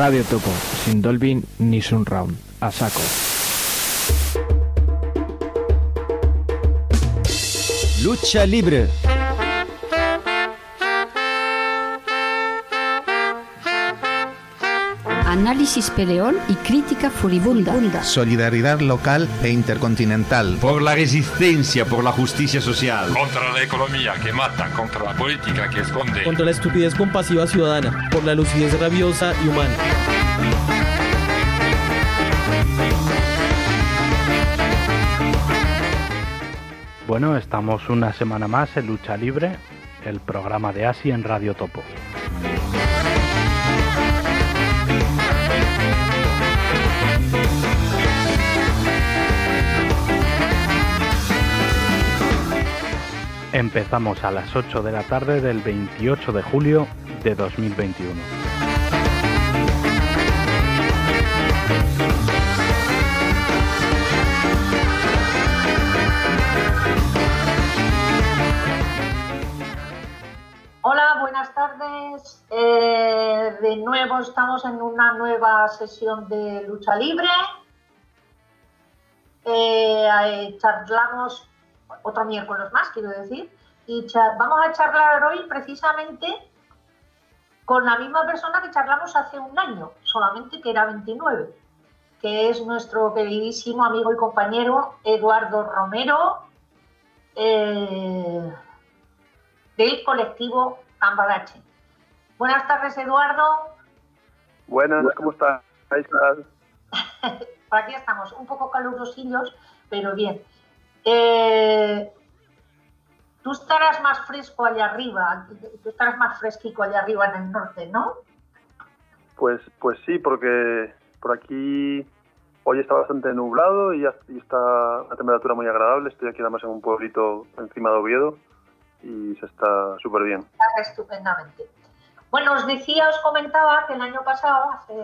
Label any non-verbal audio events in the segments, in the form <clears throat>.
Radio Topo, sin Dolby ni Sunround. A saco. Lucha libre. Análisis peleón y crítica furibunda. Solidaridad local e intercontinental. Por la resistencia, por la justicia social. Contra la economía que mata, contra la política que esconde. Contra la estupidez compasiva ciudadana, por la lucidez rabiosa y humana. Bueno, estamos una semana más en Lucha Libre, el programa de ASI en Radio Topo. Empezamos a las 8 de la tarde del 28 de julio de 2021. Hola, buenas tardes. Eh, de nuevo estamos en una nueva sesión de lucha libre. Eh, charlamos otro miércoles más, quiero decir, y vamos a charlar hoy precisamente con la misma persona que charlamos hace un año, solamente que era 29, que es nuestro queridísimo amigo y compañero Eduardo Romero eh, del colectivo Cambalache. Buenas tardes, Eduardo. Buenas, ¿cómo estás? <laughs> Por aquí estamos, un poco calurosillos, pero bien. Eh, tú estarás más fresco allá arriba, tú estarás más fresquico allá arriba en el norte, ¿no? Pues, pues sí, porque por aquí hoy está bastante nublado y, está la temperatura muy agradable. Estoy aquí además en un pueblito encima de Oviedo y se está súper bien. estupendamente. Bueno, os decía, os comentaba que el año pasado, hace,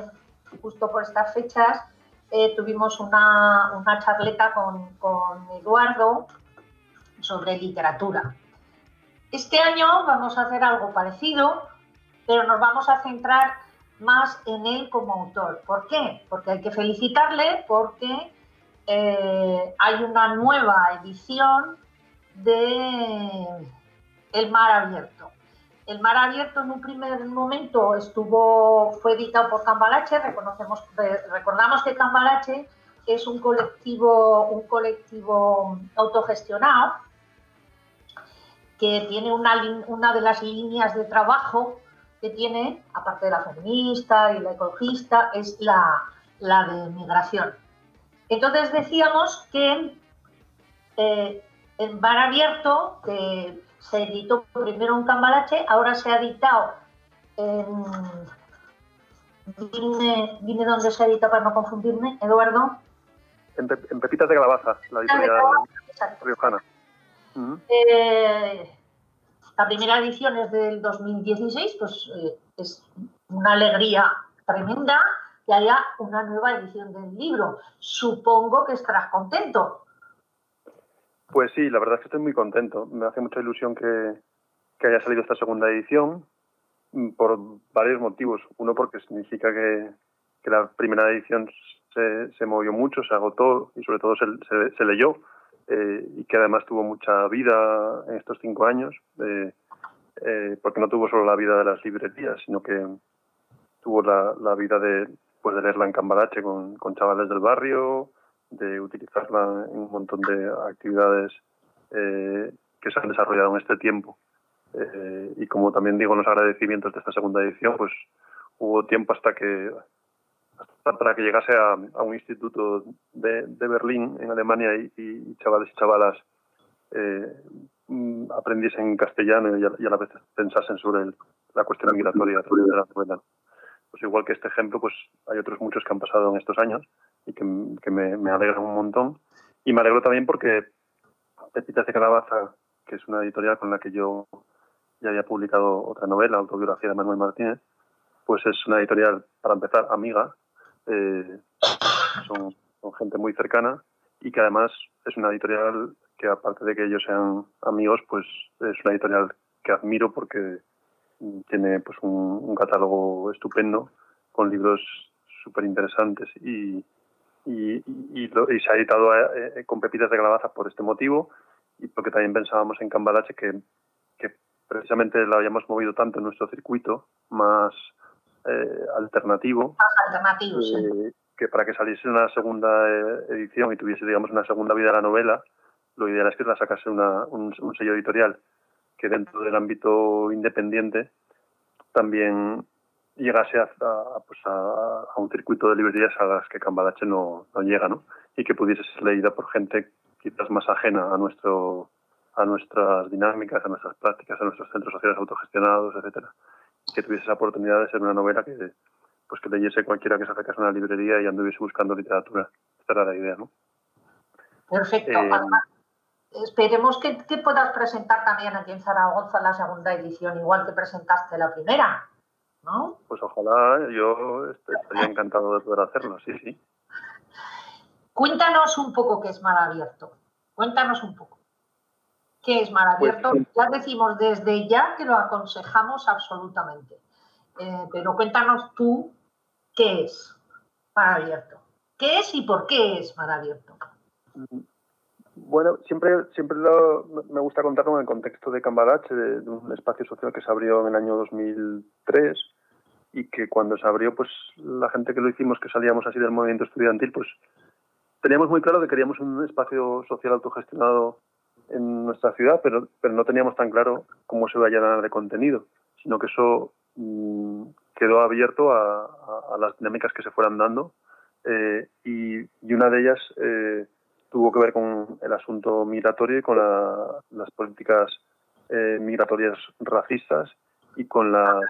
justo por estas fechas, eh, tuvimos una, charleta con, con, Eduardo sobre literatura. Este año vamos a hacer algo parecido, pero nos vamos a centrar más en él como autor. ¿Por qué? Porque hay que felicitarle porque eh, hay una nueva edición de El Mar Abierto. El mar abierto en un primer momento estuvo, fue editado por Cambalache, recordamos que Cambalache es un colectivo, un colectivo autogestionado que tiene una, de las líneas de trabajo que tiene, aparte de la feminista y la ecologista, es la, de migración. Entonces decíamos que eh, el bar abierto, que se editó primero en Cambalache, ahora se ha editado en... Dime, dime dónde se edita para no confundirme, Eduardo. En, Pepitas de Calabaza, la editorial riojana. Eh, la primera edición es del 2016, pues eh, es una alegría tremenda que haya una nueva edición del libro. Supongo que estarás contento. Pues sí, la verdad es que estoy muy contento. Me hace mucha ilusión que, haya salido esta segunda edición mm, por varios motivos. Uno, porque significa que, la primera edición se, movió mucho, se agotó y sobre todo se, leyó eh, y que además tuvo mucha vida en estos cinco años, eh, eh, porque no tuvo solo la vida de las librerías, sino que tuvo la, vida de, pues, de leerla en Cambarache con, con chavales del barrio, de utilizarla en un montón de actividades eh, que se han desarrollado en este tiempo. Eh, y como también digo los agradecimientos de esta segunda edición, pues hubo tiempo hasta que hasta para que llegase a, un instituto de, Berlín, en Alemania, y, chavales y chavalas eh, mm, aprendiesen castellano y a, la vez pensasen sobre la cuestión migratoria de la. Pues igual que este ejemplo, pues hay otros muchos que han pasado en estos años y que, me, alegran un montón. Y me alegro también porque Pepitas de Calabaza, que es una editorial con la que yo ya había publicado otra novela, autobiografía de Manuel Martínez, pues es una editorial, para empezar, amiga. Eh, son, son, gente muy cercana y que además es una editorial que, aparte de que ellos sean amigos, pues es una editorial que admiro porque tiene pues un, un catálogo estupendo con libros súper interesantes y, y, y, se ha editado eh, con Pepitas de Calabaza por este motivo y porque también pensábamos en Cambalache que, que precisamente la habíamos movido tanto en nuestro circuito más eh, alternativo, alternativo eh, que para que saliese una segunda edición y tuviese digamos una segunda vida la novela, lo ideal es que la sacase una, un, un sello editorial que dentro del ámbito independiente también llegase a, pues a, un circuito de librerías a las que Cambalache no, no, llega, ¿no? Y que pudiese ser leída por gente quizás más ajena a nuestro a nuestras dinámicas, a nuestras prácticas, a nuestros centros sociales autogestionados, etcétera. Que tuviese esa oportunidad de ser una novela que pues que leyese cualquiera que se acercase a una librería y anduviese buscando literatura. Esta era la idea, ¿no? Perfecto. Eh, esperemos que, que, puedas presentar también aquí en Zaragoza la segunda edición, igual que presentaste la primera. Pues ojalá, yo estaría encantado de poder hacerlo, sí, sí. Cuéntanos un poco qué es Mar Abierto. Cuéntanos un poco. ¿Qué es Mar pues Abierto? ya decimos desde ya que lo aconsejamos absolutamente. Eh, pero cuéntanos tú qué es Mar Abierto. ¿Qué es y por qué es Mar Abierto? Bueno, siempre, siempre lo, me gusta contarlo en el contexto de Cambalache, de, de, un espacio social que se abrió en el año 2003 y que cuando se abrió, pues la gente que lo hicimos, que salíamos así del movimiento estudiantil, pues teníamos muy claro que queríamos un espacio social autogestionado en nuestra ciudad, pero, pero no teníamos tan claro cómo se iba a llenar de contenido, sino que eso mmm, quedó abierto a, las dinámicas que se fueran dando eh, y, y, una de ellas eh, tuvo que ver con el asunto migratorio y con la, las políticas eh, migratorias racistas y con las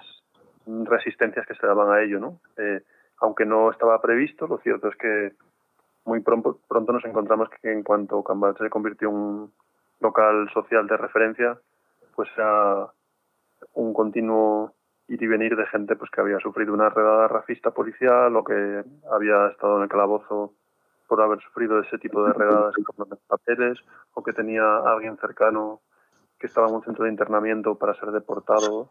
resistencias que se daban a ello, ¿no? Eh, aunque no estaba previsto, lo cierto es que muy pronto, nos encontramos que en cuanto Cambalache se convirtió en un local social de referencia, pues era un continuo ir y venir de gente pues que había sufrido una redada racista policial o que había estado en el calabozo por haber sufrido ese tipo de redadas no papeles o que tenía a alguien cercano que estaba en un centro de internamiento para ser deportado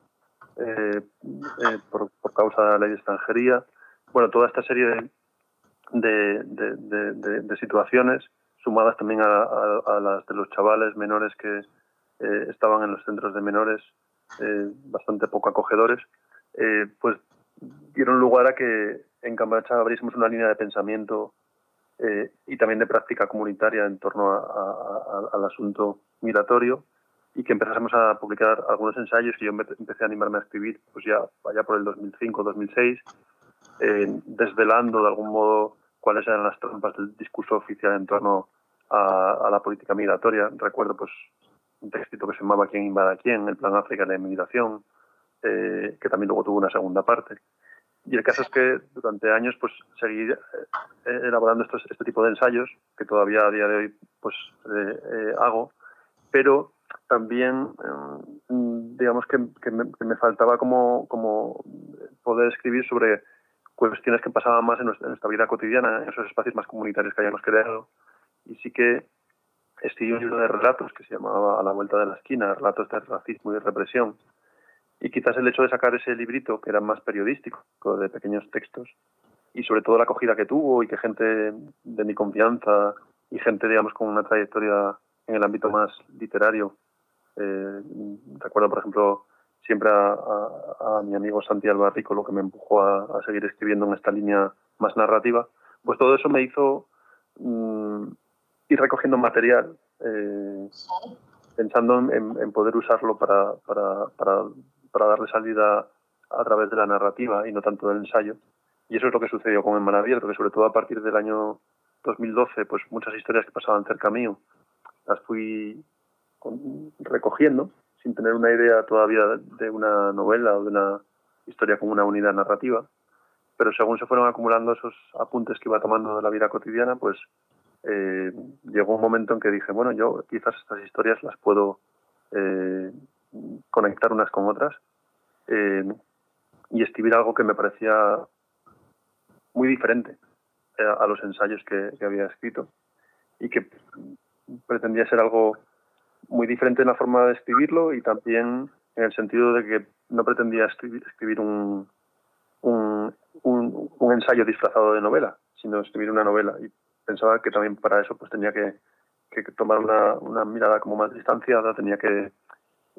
eh, eh, por, por, causa de la ley de extranjería. Bueno, toda esta serie de, de, de, de, situaciones, sumadas también a, a, a, las de los chavales menores que eh, estaban en los centros de menores, eh, bastante poco acogedores, eh, pues dieron lugar a que en Cambalache abriésemos una línea de pensamiento eh, y también de práctica comunitaria en torno a, al asunto migratorio y que empezásemos a publicar algunos ensayos y yo empecé a animarme a escribir pues ya allá por el 2005 2006 eh, desvelando de algún modo cuáles eran las trampas del discurso oficial en torno a, a la política migratoria. Recuerdo pues un textito que se llamaba quién invada quién el plan África de la inmigración eh, que también luego tuvo una segunda parte. Y el caso es que durante años pues seguí eh, elaborando estos, este tipo de ensayos que todavía a día de hoy pues eh, eh, hago pero también eh, digamos que, que, me, me, faltaba como, como poder escribir sobre cuestiones que pasaban más en nuestra, en nuestra, vida cotidiana, en esos espacios más comunitarios que hayamos creado. Y sí que escribí un libro de relatos que se llamaba A la vuelta de la esquina, relatos de racismo y represión. Y quizás el hecho de sacar ese librito, que era más periodístico, de pequeños textos, y sobre todo la acogida que tuvo y que gente de mi confianza y gente, digamos, con una trayectoria en el ámbito más literario eh, recuerdo, por ejemplo, siempre a, mi amigo Santi Albarrico, lo que me empujó a, seguir escribiendo en esta línea más narrativa. Pues todo eso me hizo mmm, ir recogiendo material, eh, pensando en, poder usarlo para, para, darle salida a través de la narrativa y no tanto del ensayo. Y eso es lo que sucedió con En Abierto, que sobre todo a partir del año 2012, pues muchas historias que pasaban cerca mío las fui recogiendo, sin tener una idea todavía de una novela o de una historia con una unidad narrativa, pero según se fueron acumulando esos apuntes que iba tomando de la vida cotidiana, pues eh, llegó un momento en que dije, bueno, yo quizás estas historias las puedo eh, conectar unas con otras eh, y escribir algo que me parecía muy diferente a los ensayos que, que había escrito y que pretendía ser algo muy diferente en la forma de escribirlo y también en el sentido de que no pretendía escribir, un, un, ensayo disfrazado de novela, sino escribir una novela. Y pensaba que también para eso pues tenía que, tomar una, mirada como más distanciada, tenía que,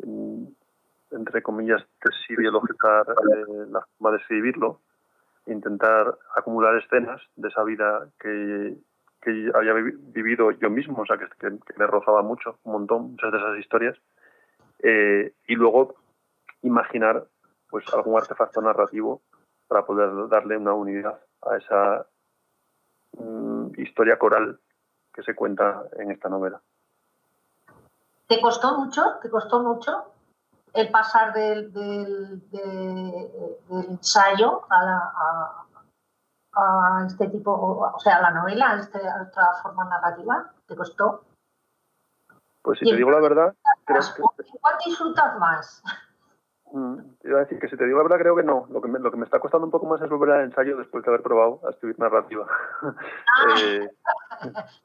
mm, entre comillas, desideologicar eh, la forma de escribirlo, intentar acumular escenas de esa vida que, que había vivido yo mismo, o sea, que, que, me rozaba mucho, un montón, muchas de esas historias, eh, y luego imaginar pues algún artefacto narrativo para poder darle una unidad a esa mm, historia coral que se cuenta en esta novela. ¿Te costó mucho? ¿Te costó mucho el pasar del, del, ensayo a, a, este tipo, o sea, a la novela, a, este, a otra forma narrativa? ¿Te costó? Pues si te digo la verdad, creo que... ¿Cuál disfrutas más? Mm, iba a decir que si te digo la verdad creo que no. Lo que, me, lo que me está costando un poco más es volver al ensayo después de haber probado a escribir narrativa. Ah, <laughs> eh,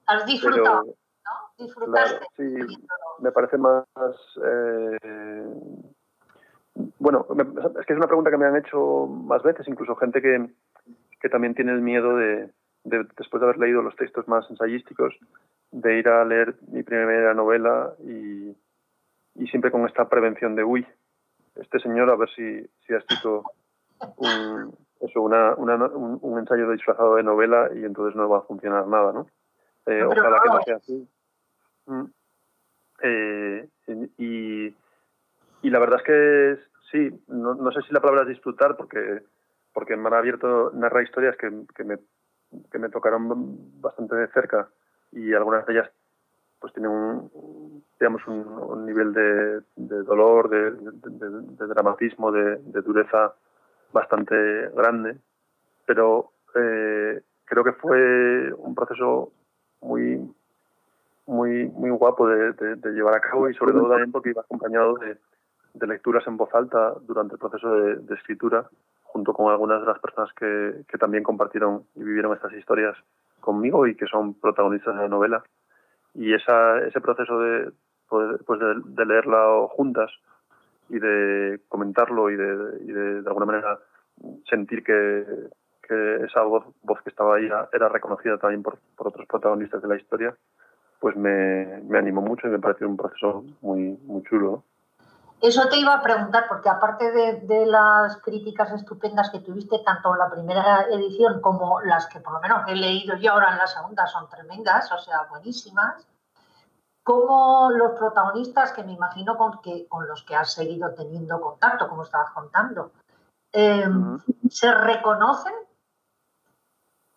has disfrutado, ¿no? Disfrutaste. sí, me parece más... Eh, bueno, es que es una pregunta que me han hecho más veces, incluso gente que, que también tiene el miedo de, de, después de haber leído los textos más ensayísticos, de ir a leer mi primera novela y, y siempre con esta prevención de, uy, este señor a ver si, si ha escrito un, eso, una, un, ensayo disfrazado de novela y entonces no va a funcionar nada, ¿no? Eh, ojalá que no sea así. Mm. Eh, y, y la verdad es que sí, no, no, sé si la palabra es disfrutar porque, porque en Mar Abierto narra historias que, que, me, que me tocaron bastante de cerca y algunas de ellas pues tienen un, digamos, un, nivel de, dolor, de, dramatismo, de, dureza bastante grande, pero eh, creo que fue un proceso muy muy muy guapo de, llevar a cabo y sobre todo también porque iba acompañado de, lecturas en voz alta durante el proceso de, escritura junto con algunas de las personas que, que también compartieron y vivieron estas historias conmigo y que son protagonistas de la novela y esa, ese proceso de, pues de, leerla juntas y de comentarlo y de, de, alguna manera sentir que, que esa voz, voz, que estaba ahí era, reconocida también por, por, otros protagonistas de la historia, pues me, me animó mucho y me pareció un proceso muy, muy chulo. Eso te iba a preguntar, porque aparte de, de, las críticas estupendas que tuviste, tanto en la primera edición como las que por lo menos he leído yo ahora en la segunda son tremendas, o sea, buenísimas, como los protagonistas, que me imagino con, que, con los que has seguido teniendo contacto, como estabas contando, em, se reconocen,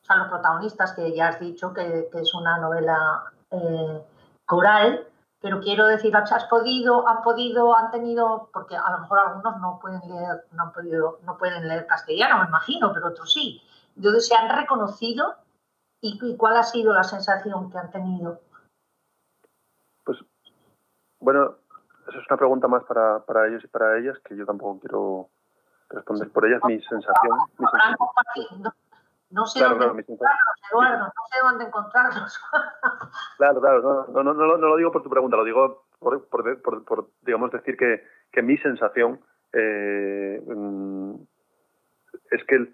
o sea, los protagonistas que ya has dicho que, que es una novela eh, coral, pero quiero decir, has podido, han podido, han tenido, porque a lo mejor algunos no pueden leer, no han podido, no pueden leer castellano, me imagino, pero otros sí. Entonces se han reconocido y, cuál ha sido la sensación que han tenido. Pues, bueno, esa es una pregunta más para, para ellos y para ellas que yo tampoco quiero responder por ellas. Mi sensación, mi sensación no sé dónde Eduardo, no sé dónde encontrarlos. <laughs> claro, claro, no, no, no, no, lo digo por tu pregunta, lo digo por, por, por, digamos, decir que, que mi sensación eh, mm, es que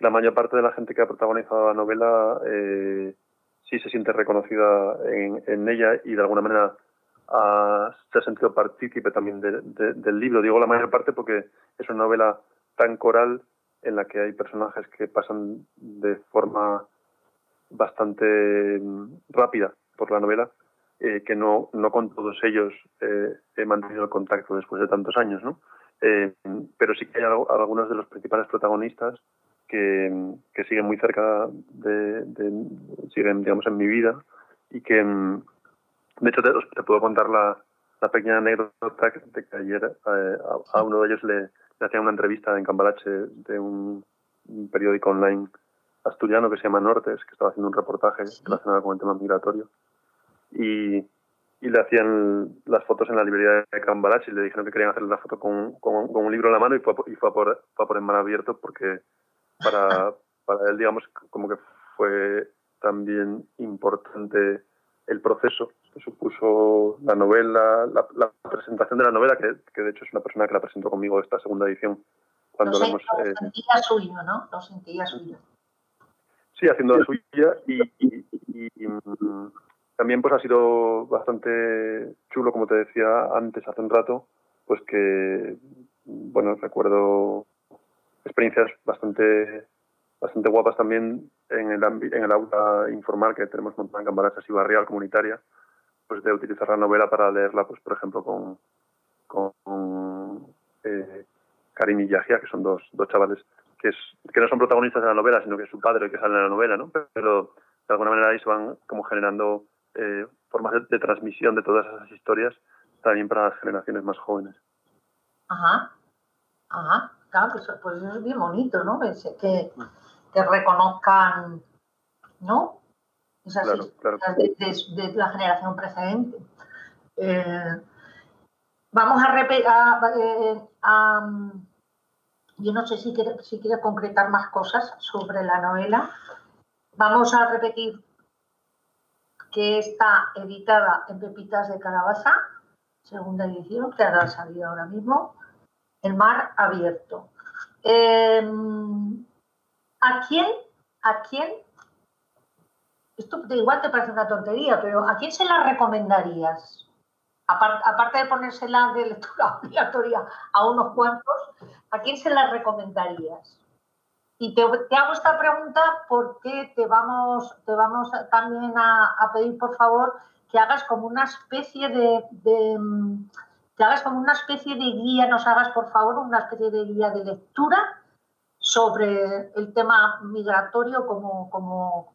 la mayor parte de la gente que ha protagonizado la novela eh, sí se siente reconocida en, en, ella y de alguna manera se ha sentido partícipe también del libro. Digo la mayor parte porque es una novela tan coral en la que hay personajes que pasan de forma bastante mm, rápida por la novela, eh, que no, no con todos ellos eh, he mantenido el contacto después de tantos años, ¿no? Eh, pero sí que hay algunos de los principales protagonistas que, que siguen muy cerca de, siguen, digamos, en mi vida y que, mm, de hecho, te, puedo contar la, la pequeña anécdota de que ayer a uno de ellos le, le hacía una entrevista en Cambalache de un, periódico online asturiano que se llama Nortes, que estaba haciendo un reportaje relacionado con el tema migratorio. Y, y le hacían las fotos en la librería de Cambalache y le dijeron que querían hacerle la foto con, con, un libro en la mano y fue, y fue, a, por, fue a por el mar abierto porque para, <laughs> para él, digamos, como que fue también importante el proceso supuso la novela, la, presentación de la novela, que, que, de hecho es una persona que la presentó conmigo esta segunda edición, cuando lo, lo eh, sentía suyo, ¿no? Lo sentía suyo. Sí, haciendo la suya y, y- y- y, mm, también pues ha sido bastante chulo, como te decía antes, hace un rato, pues que, bueno, recuerdo experiencias bastante bastante guapas también en el, en el aula informal que tenemos montada en Cambarachas y Barrial Comunitaria, pues de utilizar la novela para leerla, pues por ejemplo, con, con eh, Karim y Yahya, que son dos, dos chavales que, que no son protagonistas de la novela, sino que es su padre el que sale en la novela, ¿no? Pero de alguna manera ahí se van como generando eh, formas de, de transmisión de todas esas historias también para las generaciones más jóvenes. Ajá, ajá, claro, pues, pues es bien bonito, ¿no? Que, que reconozcan, ¿no? Claro, historias claro. de, de- de la generación precedente. Eh, vamos a repetir, yo no sé si quiere, si quiere concretar más cosas sobre la novela. Vamos a repetir que está editada en Pepitas de Calabaza, segunda edición, que ha salido ahora mismo, El mar abierto. Eh, ¿A quién, a quién, esto igual te parece una tontería, pero ¿a quién se la recomendarías? Apar- aparte de ponérsela de <laughs> lectura obligatoria a unos cuantos, ¿a quién se la recomendarías? Y te, hago esta pregunta porque te vamos, te vamos también a, pedir, por favor, que hagas como una especie de, de, que hagas como una especie de guía, nos hagas, por favor, una especie de guía de lectura sobre el tema migratorio como, como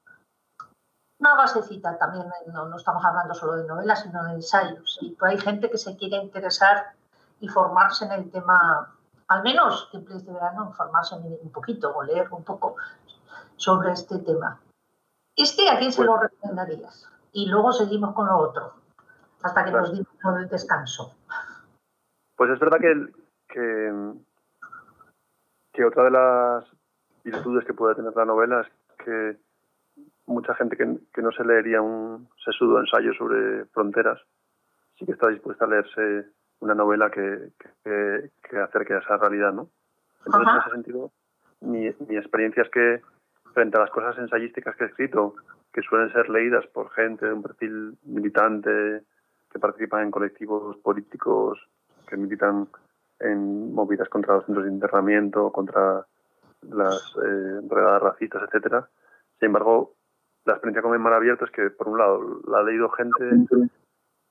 una basecita también, no, no estamos hablando solo de novelas, sino de ensayos. Y pues hay gente que se quiere interesar y formarse en el tema, al menos que de verano, informarse un poquito o leer un poco sobre este tema. ¿Este a quién se lo recomendarías? Y luego seguimos con lo otro, hasta que Claro. nos dimos del descanso. Pues es verdad que, el- que, que otra de las virtudes que puede tener la novela es que mucha gente que, que no se leería un sesudo ensayo sobre fronteras sí que está dispuesta a leerse una novela que, que, que acerque a esa realidad, ¿no? Entonces, en ese sentido, mi, mi experiencia es que frente a las cosas ensayísticas que he escrito, que suelen ser leídas por gente de un perfil militante, que participan en colectivos políticos, que militan en movidas contra los centros de internamiento, contra las eh, redadas racistas, etcétera. Sin embargo, la experiencia con el mar abierto es que, por un lado, la ha leído gente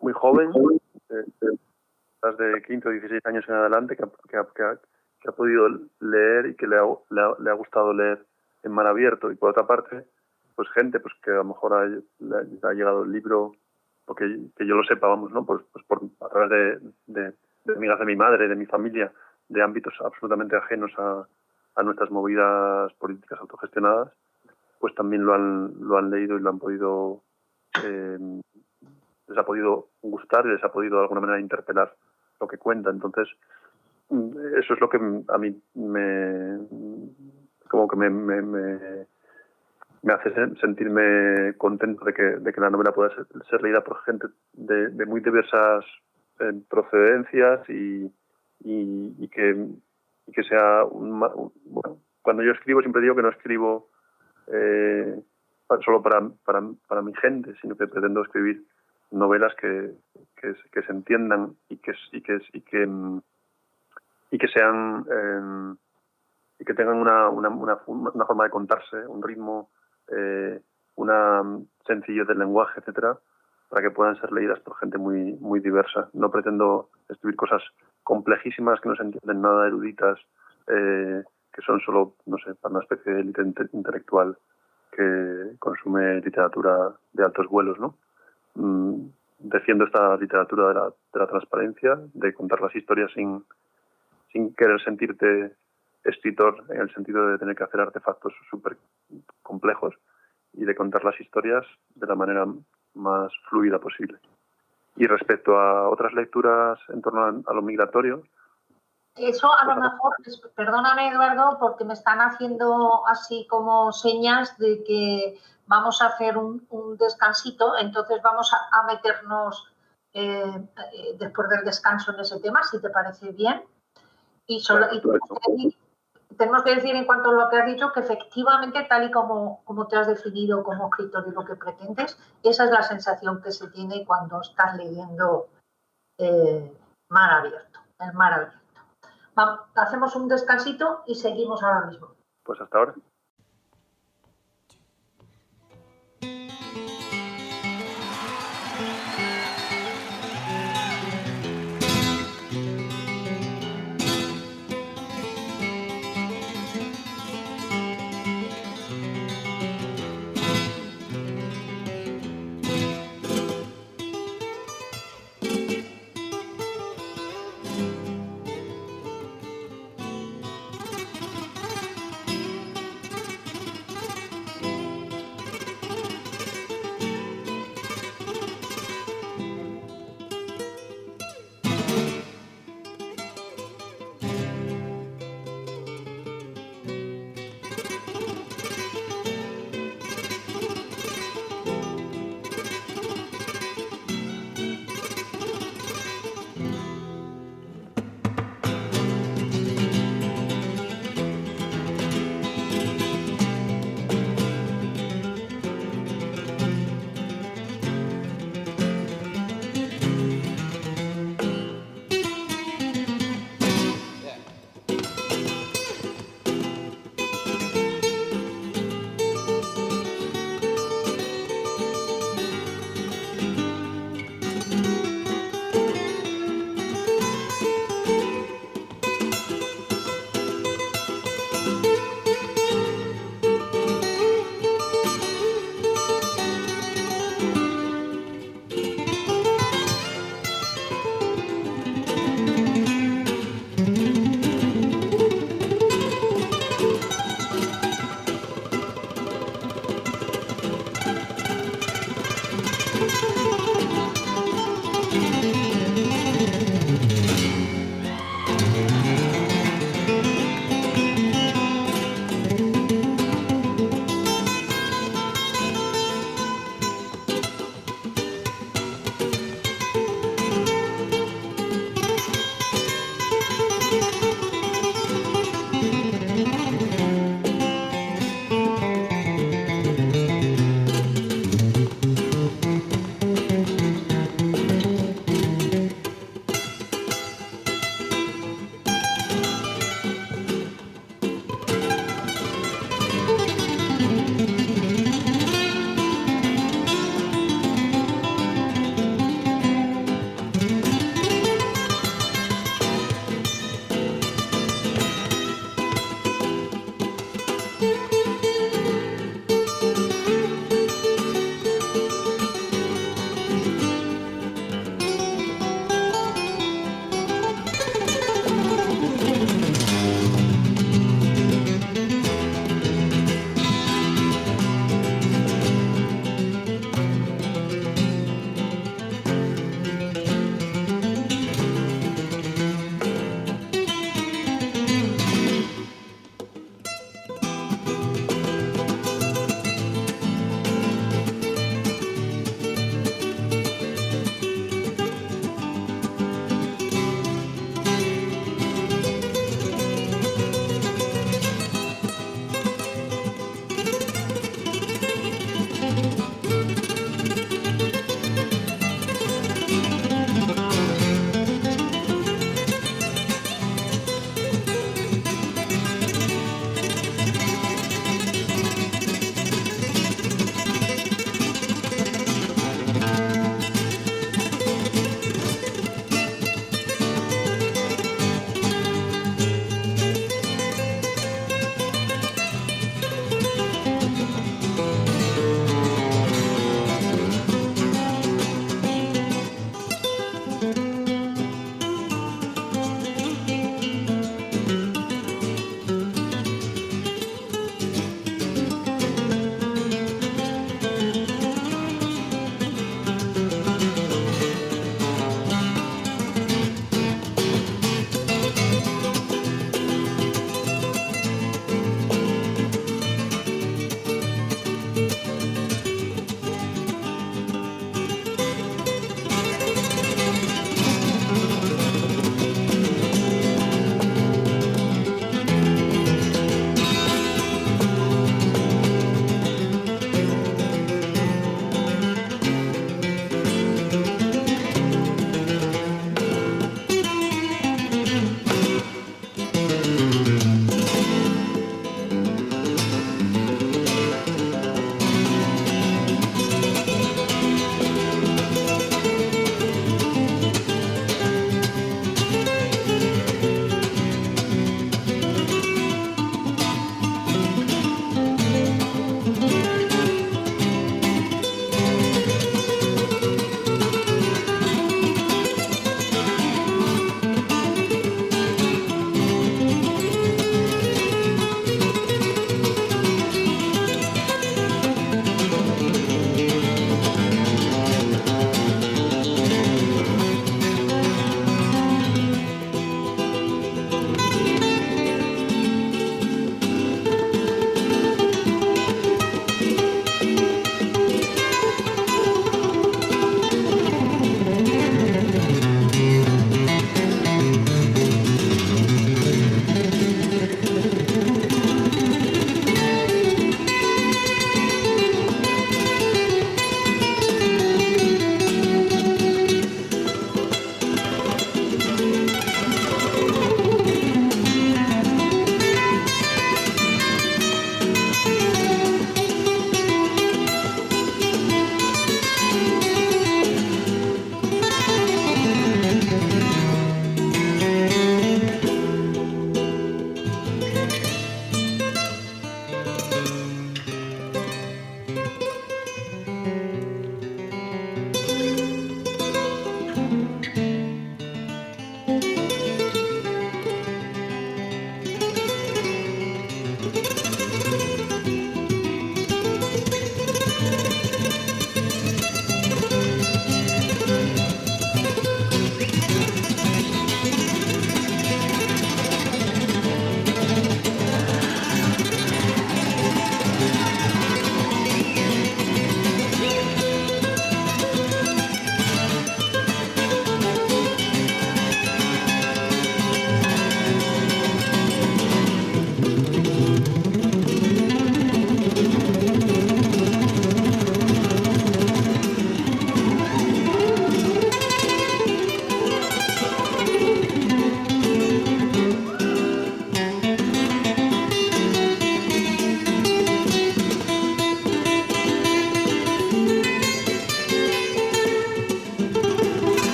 muy joven, eh, las de 15 o 16 años en adelante, que ha, que ha- que ha- que ha podido leer y que le ha, le le ha gustado leer en mar abierto. Y por otra parte, pues gente pues que a lo mejor ha- le ha llegado el libro, porque que yo lo sepa, vamos, ¿no? Pues, pues por, a través de, de, de amigas de mi madre, de mi familia, de ámbitos absolutamente ajenos a, a nuestras movidas políticas autogestionadas, pues también lo han, lo han leído y lo han podido, eh, les ha podido gustar y les ha podido de alguna manera interpelar lo que cuenta. Entonces, mm, eso es lo que a mí me, como que me, me, me, me hace sen- sentirme contento de que, de que la novela pueda ser, ser leída por gente de, muy diversas eh, procedencias y, y, que, y que sea un- bueno, cuando yo escribo siempre digo que no escribo eh, solo para, para, para mi gente, sino que pretendo escribir novelas que, que, se- entiendan y que, y que, y que, mm, y que sean eh, y que tengan una, una, una, una forma de contarse, un ritmo, eh, una mm, sencillez del lenguaje, etcétera, para que puedan ser leídas por gente muy, muy diversa. No pretendo escribir cosas complejísimas que no se entienden nada, eruditas, eh, que son solo, no sé, para una especie de élite inte- intelectual que consume literatura de altos vuelos, ¿no? Mm, defiendo esta literatura de la, de la transparencia, de contar las historias sin, sin querer sentirte escritor en el sentido de tener que hacer artefactos súper complejos y de contar las historias de la manera más fluida posible. Y respecto a otras lecturas en torno a lo migratorio, eso a lo mejor, perdóname Eduardo, porque me están haciendo así como señas de que vamos a hacer un, descansito, entonces vamos a, meternos eh, eh, después del descanso en ese tema, si te parece bien. Y, solo, y tenemos que decir en cuanto a lo que has dicho que efectivamente, tal y como, como te has definido como escritor y lo que pretendes, esa es la sensación que se tiene cuando estás leyendo eh, Mar Abierto, el Mar Abierto hacemos un descansito y seguimos ahora mismo. Pues hasta ahora.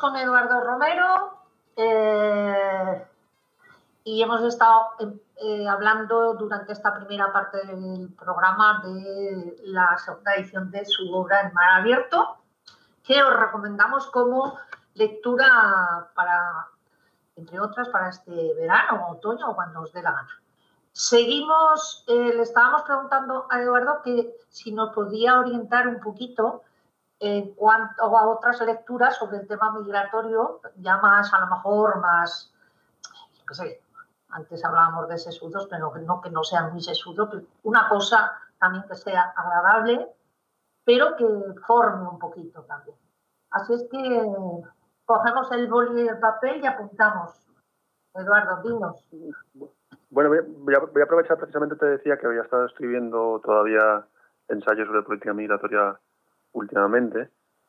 Con Eduardo Romero eh, y hemos estado eh, hablando durante esta primera parte del programa de la segunda edición de su obra En Mar Abierto, que os recomendamos como lectura para, entre otras, para este verano, otoño o cuando os dé la gana. Seguimos, eh, le estábamos preguntando a Eduardo que si nos podía orientar un poquito en cuanto a otras lecturas sobre el tema migratorio, ya más, a lo mejor más, qué sé, antes hablábamos de sesudos, pero no que no sean muy sesudos, una cosa también que sea agradable, pero que forme un poquito también. Así es que cogemos el boli y el papel y apuntamos. Eduardo, dinos. Bueno, voy a, voy a aprovechar precisamente, te decía que había estado escribiendo todavía ensayos sobre política migratoria últimamente,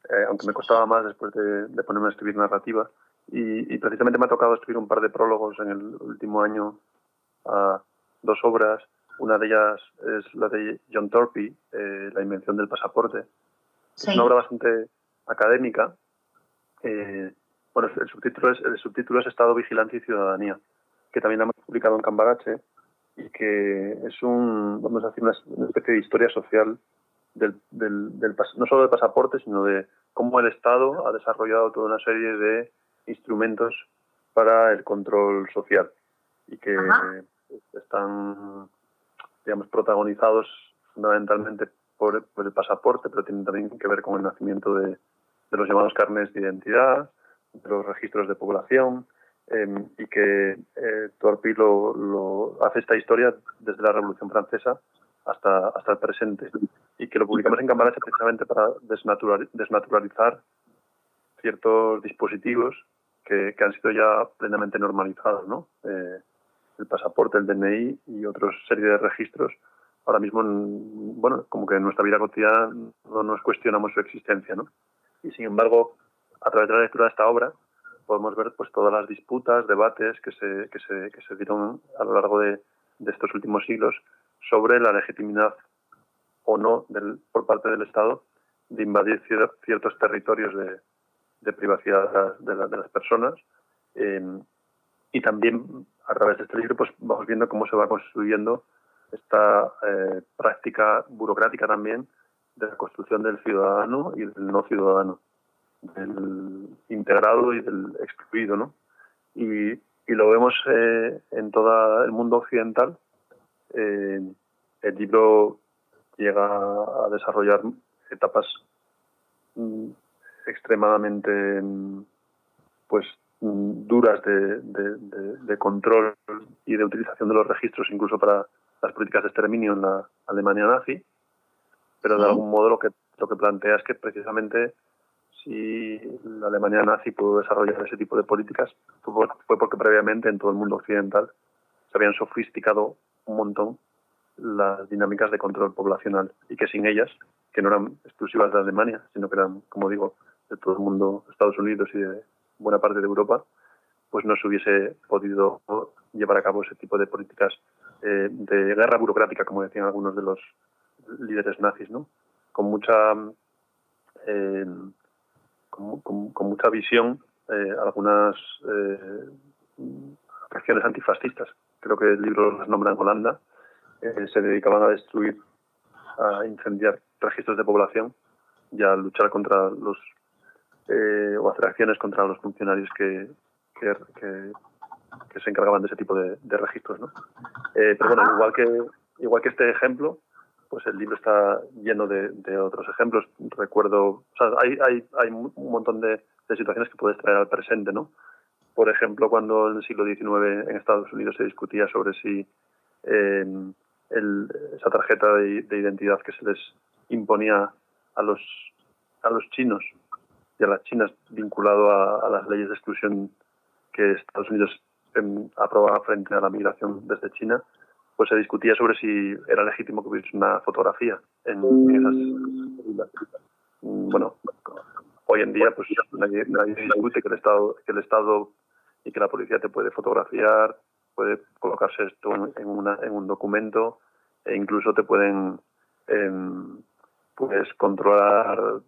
eh, aunque me costaba más después de, ponerme a escribir narrativa. Y, precisamente me ha tocado escribir un par de prólogos en el último año a dos obras. Una de ellas es la de John Torpy, eh, La invención del pasaporte. Es una obra bastante académica. Eh, bueno, el subtítulo, es, el subtítulo es Estado, Vigilancia y Ciudadanía, que también hemos publicado en Cambarache y que es un, vamos a decir, una especie de historia social del, del, no solo del pasaporte, sino de cómo el Estado ha desarrollado toda una serie de instrumentos para el control social y que están, digamos, protagonizados fundamentalmente por, el pasaporte, pero tienen también que ver con el nacimiento de, los llamados carnes de identidad, de los registros de población, em, y que eh, Torpi lo, hace esta historia desde la Revolución Francesa hasta, hasta el presente y que lo publicamos en Cambalache precisamente para desnaturalizar ciertos dispositivos que, han sido ya plenamente normalizados, ¿no? Eh, el pasaporte, el DNI y otra serie de registros. Ahora mismo, bueno, como que en nuestra vida cotidiana no nos cuestionamos su existencia, ¿no? Y sin embargo, a través de la lectura de esta obra, podemos ver pues todas las disputas, debates que se, que se, que se dieron a lo largo de, de estos últimos siglos sobre la legitimidad o no del, por parte del Estado de invadir ciertos territorios de, de privacidad de, las personas. Em, y también a través de este libro pues vamos viendo cómo se va construyendo esta eh, práctica burocrática también de la construcción del ciudadano y del no ciudadano, del integrado y del excluido, ¿no? Y, y lo vemos eh, en todo el mundo occidental. Eh, el libro llega a desarrollar etapas mm, extremadamente pues mm, duras de, control y de utilización de los registros incluso para las políticas de exterminio en la Alemania nazi. Pero de algún modo lo que lo que plantea es que precisamente si la Alemania nazi pudo desarrollar ese tipo de políticas fue porque previamente en todo el mundo occidental se habían sofisticado un montón las dinámicas de control poblacional y que sin ellas, que no eran exclusivas de Alemania, sino que eran, como digo, de todo el mundo, Estados Unidos y de buena parte de Europa, pues no se hubiese podido llevar a cabo ese tipo de políticas eh, de guerra burocrática, como decían algunos de los líderes nazis, ¿no? Con mucha eh, con, mucha visión, eh, algunas acciones antifascistas. Creo que el libro las nombra en Holanda, eh, se dedicaban a destruir, a incendiar registros de población y a luchar contra los eh, o hacer acciones contra los funcionarios que, que, se encargaban de ese tipo de, registros. ¿no? Eh, pero bueno, igual que, igual que este ejemplo, pues el libro está lleno de, otros ejemplos. Recuerdo, o sea, hay, hay, hay un montón de, situaciones que puedes traer al presente, ¿no? Por ejemplo, cuando en el siglo XIX en Estados Unidos se discutía sobre si esa tarjeta de, identidad que se les imponía a los, a los chinos y a las chinas vinculado a, las leyes de exclusión que Estados Unidos em, aprobaba frente a la migración desde China, pues se discutía sobre si era legítimo que hubiese una fotografía en, esas bueno hoy en día pues nadie, discute que el estado que el estado y que la policía te puede fotografiar puede colocarse esto en, una, en un documento e incluso te pueden em, pues controlar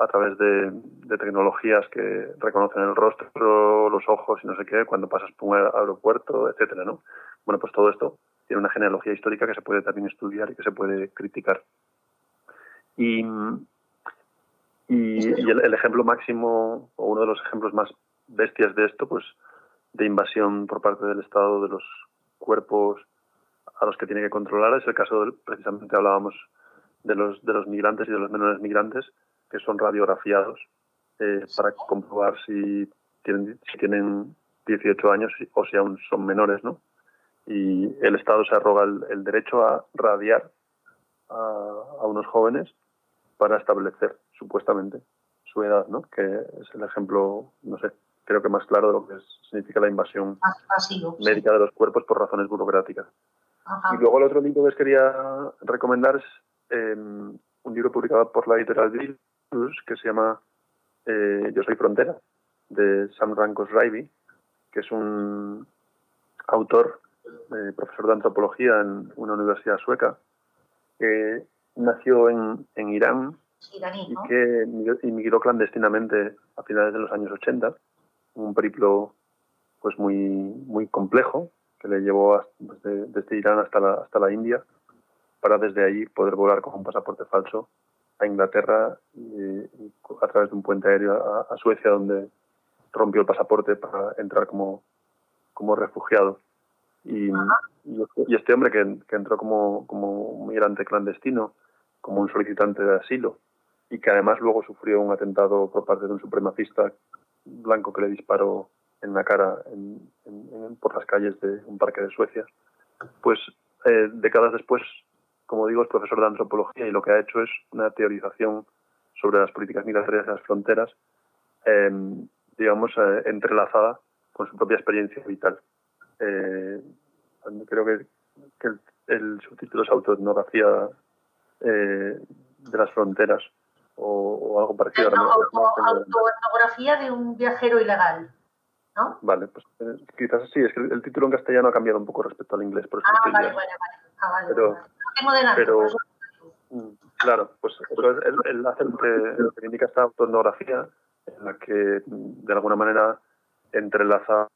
a través de, de, tecnologías que reconocen el rostro, los ojos y no sé qué, cuando pasas por un aeropuerto, etcétera, ¿no? Bueno, pues todo esto tiene una genealogía histórica que se puede también estudiar y que se puede criticar. Y, y, el, el, ejemplo máximo, o uno de los ejemplos más bestias de esto, pues de invasión por parte del Estado de los cuerpos a los que tiene que controlar, es el caso, del, precisamente hablábamos de los, de los migrantes y de los menores migrantes, que son radiografiados eh, para comprobar si tienen, si tienen 18 años o si aún son menores, ¿no? Y el Estado se arroga el, derecho a radiar a, a, unos jóvenes para establecer, supuestamente, su edad, ¿no? Que es el ejemplo, no sé, creo que más claro de lo que significa la invasión Pasivo, médica sí. de los cuerpos por razones burocráticas. Ajá. Y luego el otro libro que os quería recomendar es eh, un libro publicado por la editorial Virus que se llama eh, Yo soy frontera, de Sam Rankos Raiby, que es un autor, eh, profesor de antropología en una universidad sueca, que nació en, en Irán Iraní, ¿no? y que inmigró clandestinamente a finales de los años 80, un periplo pues muy, muy complejo que le llevó desde, desde Irán hasta la, hasta la India para desde allí poder volar con un pasaporte falso a Inglaterra y, y a través de un puente aéreo a, a, Suecia donde rompió el pasaporte para entrar como, como refugiado. Y, y, este hombre que, que entró como, como migrante clandestino, como un solicitante de asilo, y que además luego sufrió un atentado por parte de un supremacista blanco que le disparó en la cara por las calles de un parque de Suecia, pues eh, décadas después, como digo, es profesor de antropología y lo que ha hecho es una teorización sobre las políticas migratorias de las fronteras, eh, digamos, eh, entrelazada con su propia experiencia vital. Eh, creo que, el, el, subtítulo es autoetnografía de las fronteras o, o algo parecido. No, auto, de un viajero ilegal. ¿No? Vale, pues eh, quizás sí, es que el, el, título en castellano ha cambiado un poco respecto al inglés. Por eso ah, vale, vale, vale, ah, vale. Pero, vale. Tengo delante. Pero, mm, claro, pues eso es, él, él hace lo que, indica esta autoetnografía en la que de alguna manera entrelaza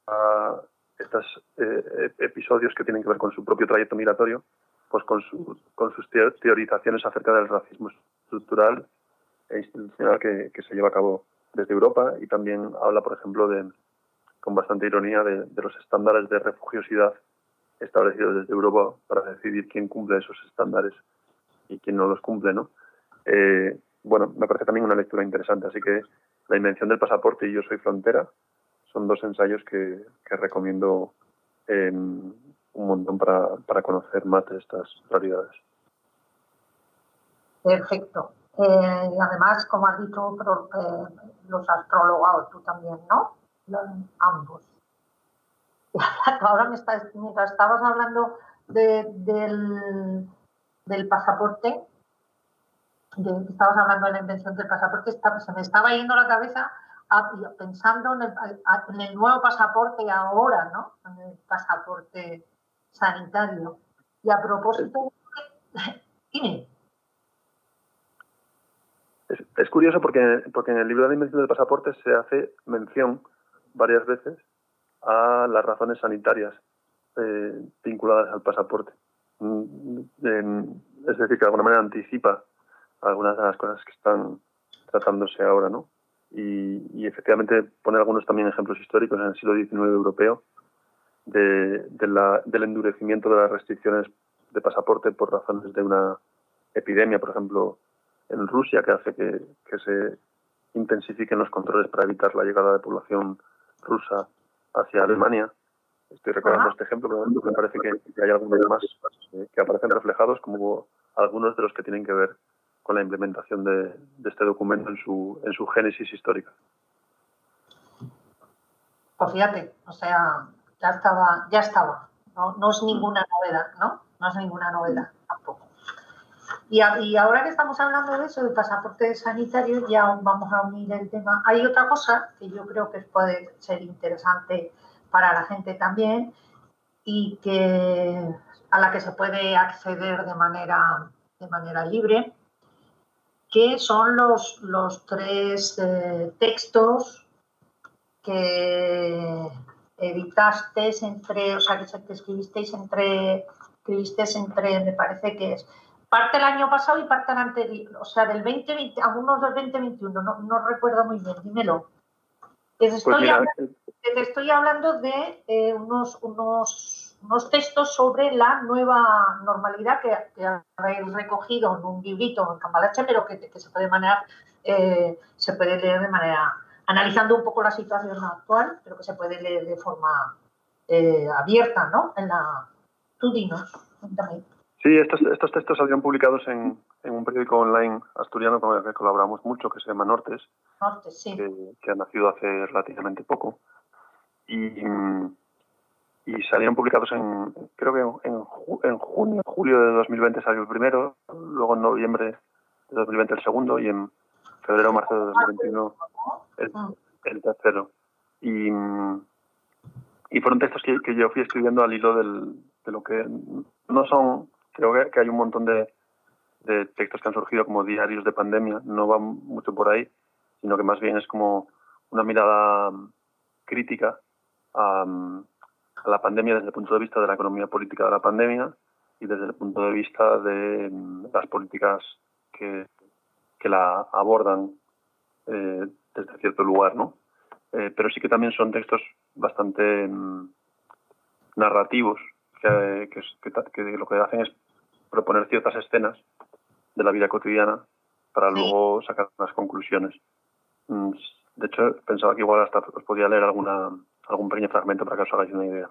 estos eh, episodios que tienen que ver con su propio trayecto migratorio, pues con, su, con sus teorizaciones acerca del racismo estructural e institucional que, se lleva a cabo desde Europa y también habla, por ejemplo, de, con bastante ironía de, los estándares de refugiosidad establecidos desde Europa para decidir quién cumple esos estándares y quién no los cumple, ¿no? Eh, bueno, me parece también una lectura interesante, así que La invención del pasaporte y Yo soy frontera son dos ensayos que, recomiendo eh, un montón para, para, conocer más de estas realidades. Perfecto. Eh, y además, como has dicho, pero, eh, los astrólogos, tú también, ¿no? ambos. <laughs> Ahora me estás, mientras estabas hablando de, del, del, pasaporte, de, estabas hablando de la invención del pasaporte, está, se me estaba yendo la cabeza a, pensando en el, a, en el, nuevo pasaporte ahora, ¿no? En el pasaporte sanitario. Y a propósito, <laughs> dime. Es, curioso porque, porque en el libro de la invención del pasaporte se hace mención varias veces a las razones sanitarias eh, vinculadas al pasaporte. Mm, es decir, que de alguna manera anticipa algunas de las cosas que están tratándose ahora, ¿no? Y, efectivamente pone algunos también ejemplos históricos en el siglo XIX europeo de, del endurecimiento de las restricciones de pasaporte por razones de una epidemia, por ejemplo, en Rusia, que hace que, que se intensifiquen los controles para evitar la llegada de población rusa hacia Alemania. Estoy recordando Ajá. este ejemplo, pero me parece que, hay algunos más eh, que aparecen reflejados, como algunos de los que tienen que ver con la implementación de, de este documento en su, en su génesis histórica. Pues fíjate, o sea, ya estaba, ya estaba. No, no es ninguna novedad, ¿no? No es ninguna novedad. Y, ahora que estamos hablando de eso, del pasaporte sanitario, ya vamos a unir el tema. Hay otra cosa que yo creo que puede ser interesante para la gente también y que a la que se puede acceder de manera, de manera libre. que son los, los tres eh, textos que editasteis entre, o sea, que, escribisteis entre, escribisteis entre, me parece que es parte el año pasado y parte el anterior, o sea, del 2020, algunos del 2021, no, no recuerdo muy bien, dímelo. Te pues estoy, hablando, te estoy hablando de eh, unos, unos, unos textos sobre la nueva normalidad que, que habéis recogido en un librito en Cambalache, pero que, que se puede manera, eh, se puede leer de manera analizando un poco la situación actual, pero que se puede leer de forma eh, abierta, ¿no? En la... Tú dinos, Sí, estos, estos textos salieron publicados en, en, un periódico online asturiano con el que colaboramos mucho, que se llama Nortes, Nortes sí. que, ha nacido hace relativamente poco. Y, y salieron publicados en, creo que en, en junio, julio de 2020 salió el primero, luego en noviembre de 2020 el segundo y en febrero marzo de 2021 el, el tercero. Y, y fueron textos que, que, yo fui escribiendo al hilo del, de lo que no son, creo que, hay un montón de, de, textos que han surgido como diarios de pandemia, no van mucho por ahí, sino que más bien es como una mirada crítica a, a la pandemia desde el punto de vista de la economía política de la pandemia y desde el punto de vista de las políticas que, que la abordan eh, desde cierto lugar, ¿no? Eh, pero sí que también son textos bastante mm, narrativos, que, que, lo que hacen es proponer ciertas escenas de la vida cotidiana para luego sacar unas conclusiones. Mm, de hecho, pensaba que igual hasta os podía leer alguna algún pequeño fragmento para que os hagáis una idea.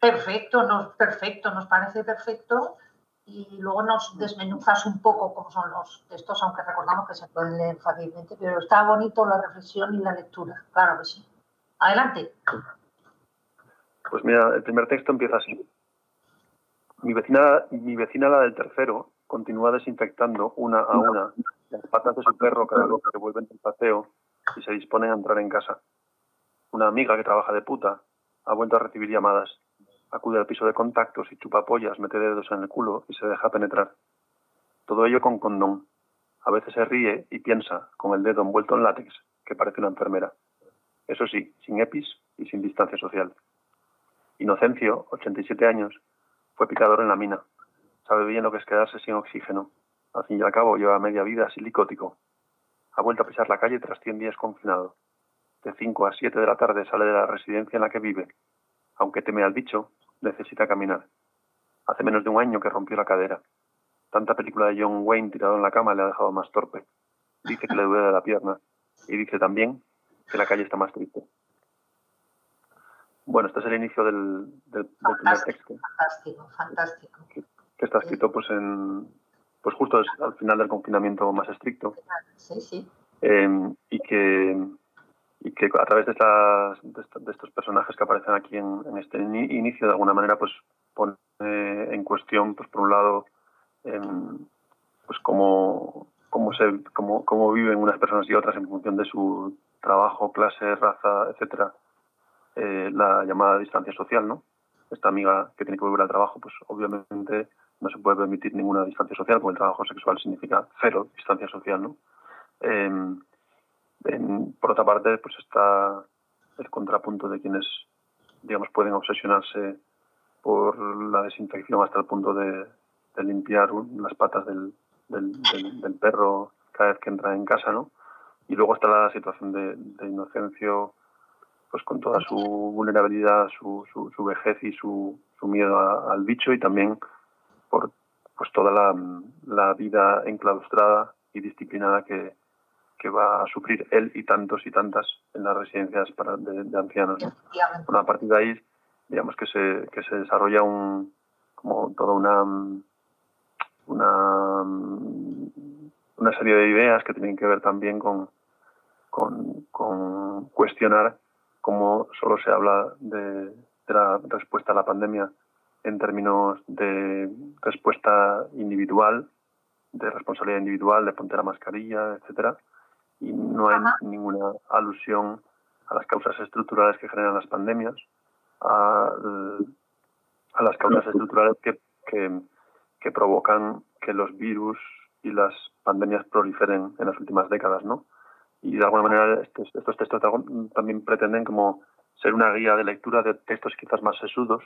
Perfecto, nos, perfecto, nos parece perfecto y luego nos desmenuzas un poco cómo son los textos, aunque recordamos que se pueden leer fácilmente, pero está bonito la reflexión y la lectura, claro que sí. Adelante. Pues mira, el primer texto empieza así. Mi vecina, mi vecina la del tercero, continúa desinfectando una a una las patas de su perro cada vez que vuelven del paseo y se dispone a entrar en casa. Una amiga que trabaja de puta ha vuelto a recibir llamadas acude al piso de contactos y chupa pollas, mete dedos en el culo y se deja penetrar. Todo ello con condón. A veces se ríe y piensa, con el dedo envuelto en látex, que parece una enfermera. Eso sí, sin EPIs y sin distancia social. Inocencio, 87 años, fue picador en la mina. Sabe bien lo que es quedarse sin oxígeno. Al fin y al cabo lleva media vida silicótico. Ha vuelto a pisar la calle tras 100 días confinado. De 5 a 7 de la tarde sale de la residencia en la que vive aunque teme al bicho, necesita caminar. Hace menos de un año que rompió la cadera. Tanta película de John Wayne tirado en la cama le ha dejado más torpe. Dice que le duele la pierna y dice también que la calle está más triste. Bueno, este es el inicio del, del, primer texto. Fantástico, fantástico. Que, está escrito pues en pues justo al final del confinamiento más estricto. Sí, sí. Eh, y que y que a través de, estas, de, estos personajes que aparecen aquí en, este inicio, de alguna manera, pues pone en cuestión, pues por un lado, pues cómo, cómo, se, cómo, cómo viven unas personas y otras en función de su trabajo, clase, raza, etcétera, eh, la llamada distancia social, ¿no? Esta amiga que tiene que volver al trabajo, pues obviamente no se puede permitir ninguna distancia social, porque el trabajo sexual significa cero distancia social, ¿no? Eh, por otra parte, pues está el contrapunto de quienes, digamos, pueden obsesionarse por la desinfección hasta el punto de, limpiar las patas del, del, perro cada vez que entra en casa, ¿no? Y luego está la situación de, Inocencio, pues con toda su vulnerabilidad, su, su, vejez y su, su miedo al bicho y también por pues toda la, la vida enclaustrada y disciplinada que, que va a sufrir él y tantos y tantas en las residencias para, de, ancianos. ¿no? a partir de ahí, digamos que se, que se desarrolla un, como toda una, una, una serie de ideas que tienen que ver también con, con, con cuestionar cómo solo se habla de, de la respuesta a la pandemia en términos de respuesta individual, de responsabilidad individual, de ponte la mascarilla, etcétera, y no hay ninguna alusión a las causas estructurales que generan las pandemias, a, a las causas estructurales que, que, provocan que los virus y las pandemias proliferen en las últimas décadas, ¿no? Y de alguna manera estos, estos textos también pretenden como ser una guía de lectura de textos quizás más sesudos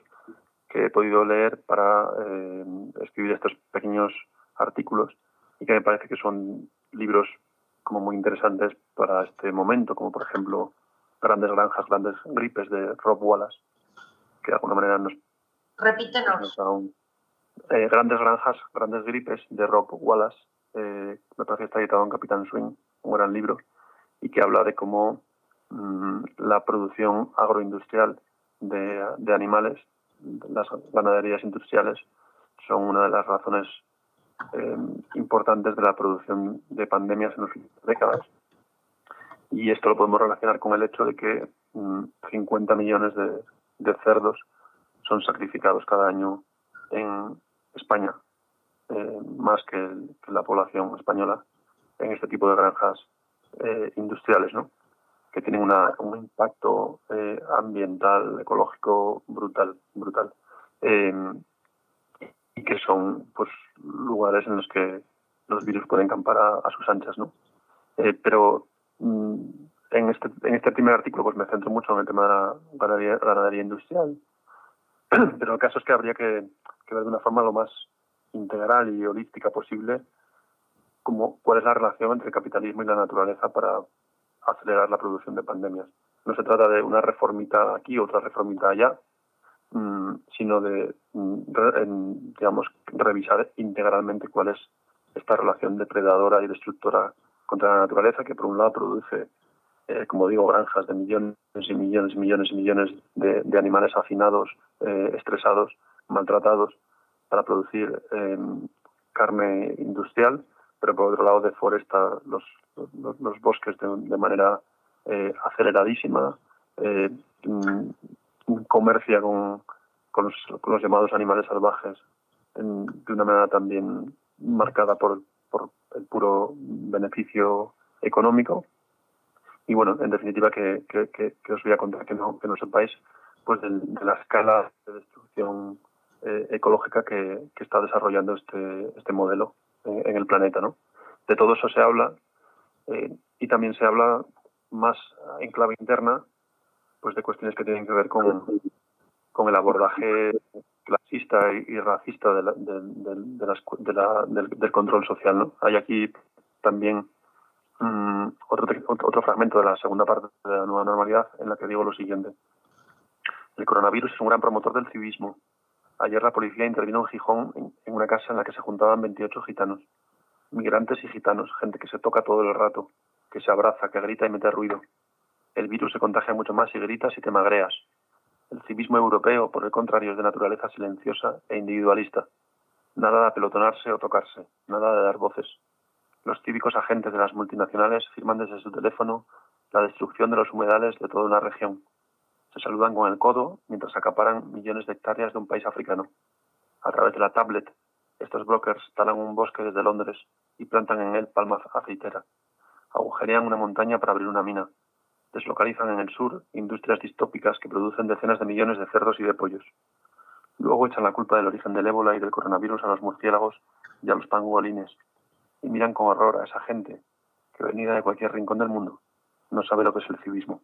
que he podido leer para eh, escribir estos pequeños artículos y que me parece que son libros como muy interesantes para este momento, como por ejemplo Grandes Granjas, Grandes Gripes de Rob Wallace, que de alguna manera nos... Repítenos. Eh, grandes Granjas, Grandes Gripes de Rob Wallace, eh, me parece que está editado en Capitán Swing, un gran libro, y que habla de cómo mm, la producción agroindustrial de, de animales las ganaderías industriales son una de las razones eh, importantes de la producción de pandemias en las últimas décadas. Y esto lo podemos relacionar con el hecho de que 50 mm, millones de, cerdos son sacrificados cada año en España, eh, más que, la población española, en este tipo de granjas eh, industriales, ¿no? que tienen una, un impacto eh, ambiental, ecológico brutal, brutal. Eh, y que son pues lugares en los que los virus pueden campar a, sus anchas, ¿no? Eh, pero mm, en este en este primer artículo pues me centro mucho en el tema de la ganadería, ganadería industrial, <clears throat> pero el caso es que habría que, que, ver de una forma lo más integral y holística posible como cuál es la relación entre el capitalismo y la naturaleza para acelerar la producción de pandemias. No se trata de una reformita aquí, otra reformita allá, mm, sino de, mm, digamos, revisar integralmente cuál es esta relación depredadora y destructora contra la naturaleza, que por un lado produce, eh, como digo, granjas de millones y millones y millones y millones de, animales hacinados, eh, estresados, maltratados, para producir em, carne industrial, pero por otro lado deforesta los, los, bosques de, manera eh, aceleradísima, eh, mm, comercia con, con, los, llamados animales salvajes de una manera también marcada por, por el puro beneficio económico. Y bueno, en definitiva, que, que, os voy a contar que no, que no sepáis pues de, la escala de destrucción eh, ecológica que, que, está desarrollando este, este modelo en, el planeta. ¿no? De todo eso se habla eh, y también se habla más en clave interna pues de cuestiones que tienen que ver con, con el abordaje clasista y, racista de del, control social. ¿no? Hay aquí también mm, otro, otro fragmento de la segunda parte de la nueva normalidad en la que digo lo siguiente. El coronavirus es un gran promotor del civismo. Ayer la policía intervino en Gijón en una casa en la que se juntaban 28 gitanos migrantes y gitanos, gente que se toca todo el rato, que se abraza, que grita y mete ruido. El virus se contagia mucho más si gritas y te magreas. El civismo europeo, por el contrario, es de naturaleza silenciosa e individualista. Nada de apelotonarse o tocarse, nada de dar voces. Los cívicos agentes de las multinacionales firman desde su teléfono la destrucción de los humedales de toda una región. Se saludan con el codo mientras acaparan millones de hectáreas de un país africano. A través de la tablet estos brokers talan un bosque desde Londres y plantan en él palma aceitera. Agujerean una montaña para abrir una mina. Deslocalizan en el sur industrias distópicas que producen decenas de millones de cerdos y de pollos. Luego echan la culpa del origen del ébola y del coronavirus a los murciélagos y a los pangolines. Y miran con horror a esa gente que venida de cualquier rincón del mundo no sabe lo que es el civismo.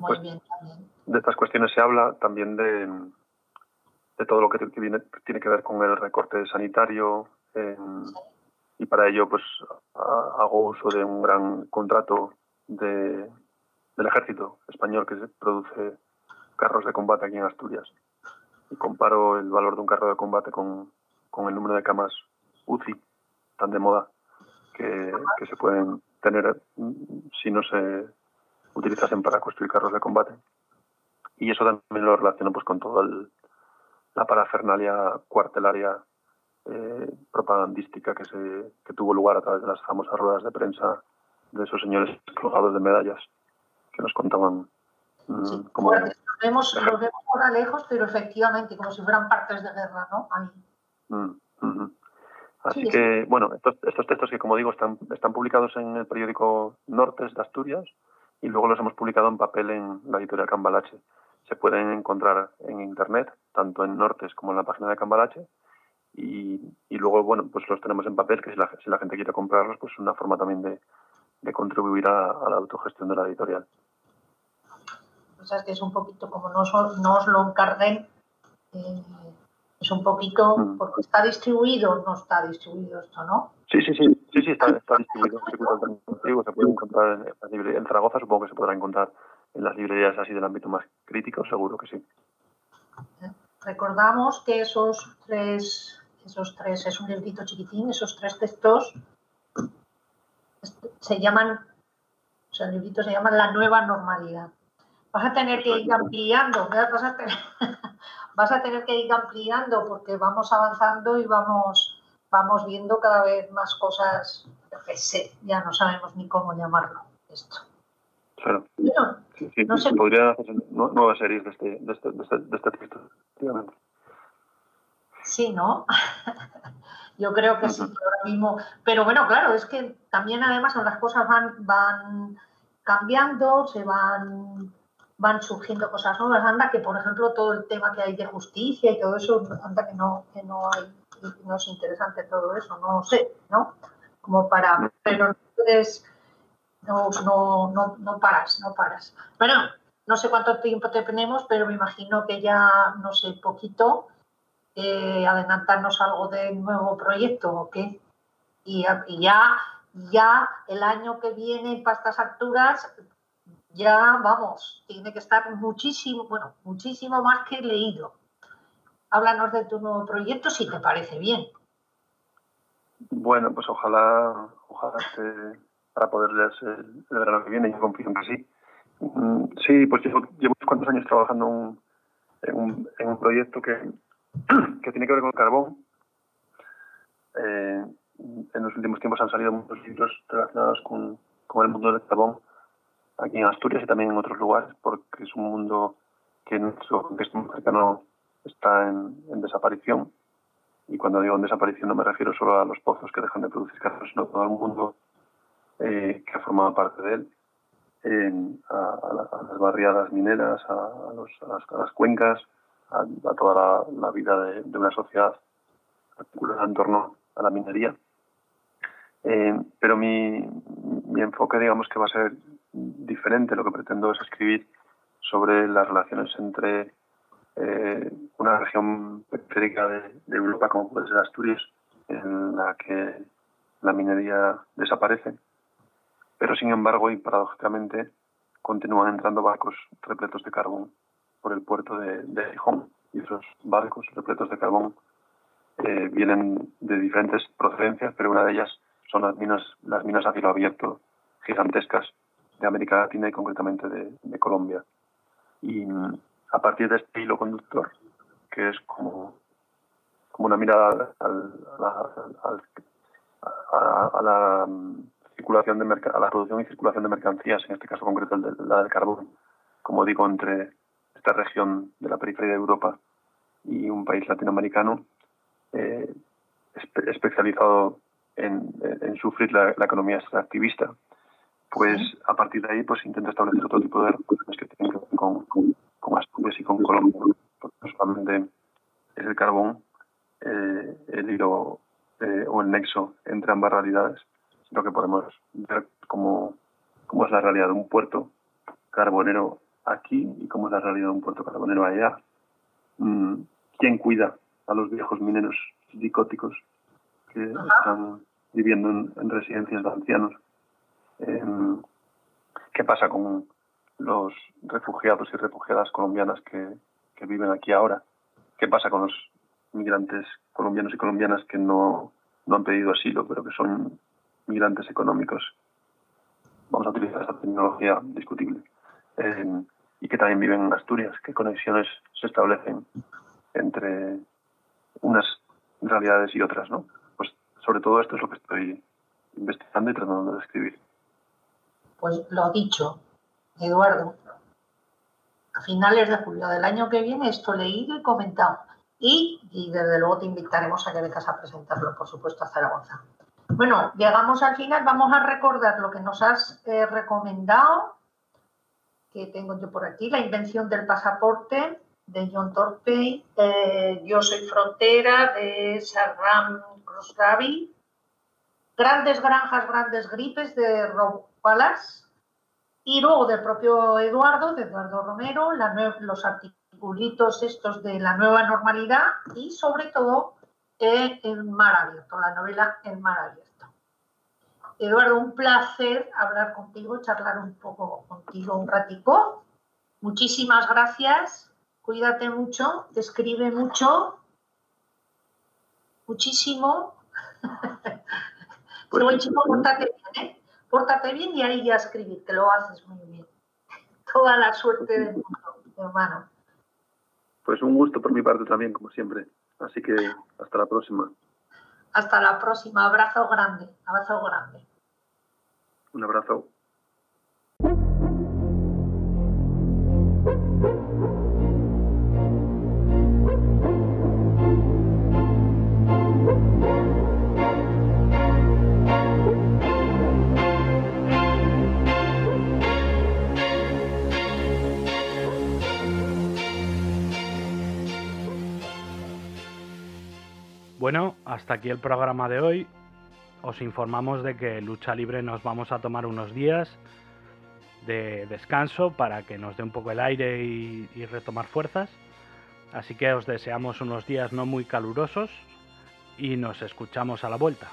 Pues, de estas cuestiones se habla también de, de todo lo que tiene, tiene que ver con el recorte sanitario y para ello pues hago uso de un gran contrato de, del ejército español que produce carros de combate aquí en Asturias. Y comparo el valor de un carro de combate con, con el número de camas UCI tan de moda que, que se pueden tener si no se utilizasen para construir carros de combate. Y eso también lo relaciono pues con todo el, la parafernalia cuartelaria eh, propagandística que, se, que tuvo lugar a través de las famosas ruedas de prensa de esos señores colgados de medallas que nos contaban mm, como... lo, vemos, ahora lejos, pero efectivamente como si fueran partes de guerra, ¿no? Mm, Así que, bueno, estos, estos textos que, como digo, están, están publicados en el periódico Nortes de Asturias y luego los hemos publicado en papel en la editorial Cambalache se pueden encontrar en Internet, tanto en Nortes como en la página de Cambalache, y, y, luego, bueno, pues los tenemos en papel, que si la, gente quiere comprarlos, pues es una forma también de, de contribuir a, la autogestión de la editorial. O sea, que es un poquito como no, no os lo encarguen, eh, es un poquito, mm. porque está distribuido, no está distribuido esto, ¿no? Sí, sí, sí, sí, sí está, está distribuido en circuito se puede encontrar en, la librería, en Zaragoza, supongo que se podrá encontrar en las librerías así del ámbito más crítico, seguro que sí. Recordamos que esos tres, esos tres, es un librito chiquitín, esos tres textos se llaman, o sea, el librito se llama La Nueva Normalidad. Vas a tener que ir ampliando, vas a tener, <laughs> vas a tener que ir ampliando porque vamos avanzando y vamos, vamos viendo cada vez más cosas, que sé, ya no sabemos ni cómo llamarlo esto. Claro. Bueno, sí, sí, no sé. Podría hacer nuevas series de este, de este, de este, de este texto, efectivamente. Sí, ¿no? <laughs> Yo creo que sí, ahora mismo. Pero bueno, claro, es que también además las cosas van, van cambiando, se van van surgiendo cosas nuevas. Anda que, por ejemplo, todo el tema que hay de justicia y todo eso, anda que no, que no hay, no es interesante todo eso, no sé, ¿no? Como para, pero no, no, no, no paras, no paras. Bueno, no sé cuánto tiempo te tenemos, pero me imagino que ya, no sé, poquito, eh, adelantarnos algo del nuevo proyecto o qué. Y, y ya, ya el año que viene para estas alturas ya vamos, tiene que estar muchísimo, bueno, muchísimo más que leído. Háblanos de tu nuevo proyecto si te parece bien. Bueno, pues ojalá, ojalá esté para poder leerse el, verano que viene, yo confío en que sí. Mm, sí, pues llevo, llevo unos cuantos años trabajando un, en, un, en, un, proyecto que, <clears throat> que tiene que ver con el carbón. Eh, en los últimos tiempos han salido muchos libros relacionados con, con el mundo del carbón aquí en Asturias y también en otros lugares, porque es un mundo que en nuestro contexto cercano está en, en, desaparición. Y cuando digo en desaparición no me refiero solo a los pozos que dejan de producir carbón, sino todo el mundo eh, que ha formado parte de él, a, a, la, a, las barriadas mineras, a, los, las, a las, cuencas, a, toda la, la vida de, de, una sociedad articulada en torno a la minería. Eh, pero mi, mi enfoque, digamos que va a ser diferente. Lo que pretendo es escribir sobre las relaciones entre eh, una región periférica de, Europa, como puede ser Asturias, en la que la minería desaparece, pero sin embargo y paradójicamente continúan entrando barcos repletos de carbón por el puerto de, de Gijón y esos barcos repletos de carbón eh, vienen de diferentes procedencias, pero una de ellas son las minas, las minas a cielo abierto gigantescas de América Latina y concretamente de, Colombia. Y mm, a partir de este hilo conductor, que es como, como una mirada al, al, a, a, la mm, circulación de a la producción y circulación de mercancías, en este caso concreto el de, la del carbón, como digo, entre esta región de la periferia de Europa y un país latinoamericano eh, espe especializado en, en sufrir la, la economía extractivista pues a partir de ahí pues intento establecer otro tipo de relaciones que tienen que ver con, con, con Asturias y con Colombia, porque no solamente es el carbón eh, el hilo eh, o el nexo entre ambas realidades, sino que podemos ver cómo, cómo es la realidad de un puerto carbonero aquí y cómo es la realidad de un puerto carbonero allá. Mm, ¿Quién cuida a los viejos mineros dicóticos que están viviendo en, en residencias de ancianos? Eh, qué pasa con los refugiados y refugiadas colombianas que, que, viven aquí ahora, qué pasa con los migrantes colombianos y colombianas que no, no han pedido asilo, pero que son migrantes económicos. Vamos a utilizar esta tecnología discutible. Eh, y que también viven en Asturias, qué conexiones se establecen entre unas realidades y otras, ¿no? Pues sobre todo esto es lo que estoy investigando y tratando de escribir. Pues lo dicho, Eduardo, a finales de julio del año que viene esto leído y comentado. Y, desde luego te invitaremos a que vengas a presentarlo, por supuesto, a Zaragoza. Bueno, llegamos al final. Vamos a recordar lo que nos has eh, recomendado, que tengo yo por aquí, la invención del pasaporte de John Torpey, eh, Yo soy frontera de Sarram Crosgaby, Grandes granjas, grandes gripes de Rob Wallace y luego del propio Eduardo, de Eduardo Romero, los articulitos estos de la nueva normalidad y sobre todo eh, El mar abierto, la novela El mar abierto. Eduardo, un placer hablar contigo, charlar un poco contigo un ratico. Muchísimas gracias, cuídate mucho, te escribe mucho, muchísimo. <laughs> Pues, buen chico, pórtate bien, ¿eh? Pórtate bien y ahí ya escribir, que lo haces muy bien. <laughs> Toda la suerte del mundo, hermano. Pues un gusto por mi parte también, como siempre. Así que hasta la próxima. Hasta la próxima. Abrazo grande. Abrazo grande. Un abrazo. Bueno, hasta aquí el programa de hoy. Os informamos de que Lucha Libre nos vamos a tomar unos días de descanso para que nos dé un poco el aire y, retomar fuerzas. Así que os deseamos unos días no muy calurosos y nos escuchamos a la vuelta.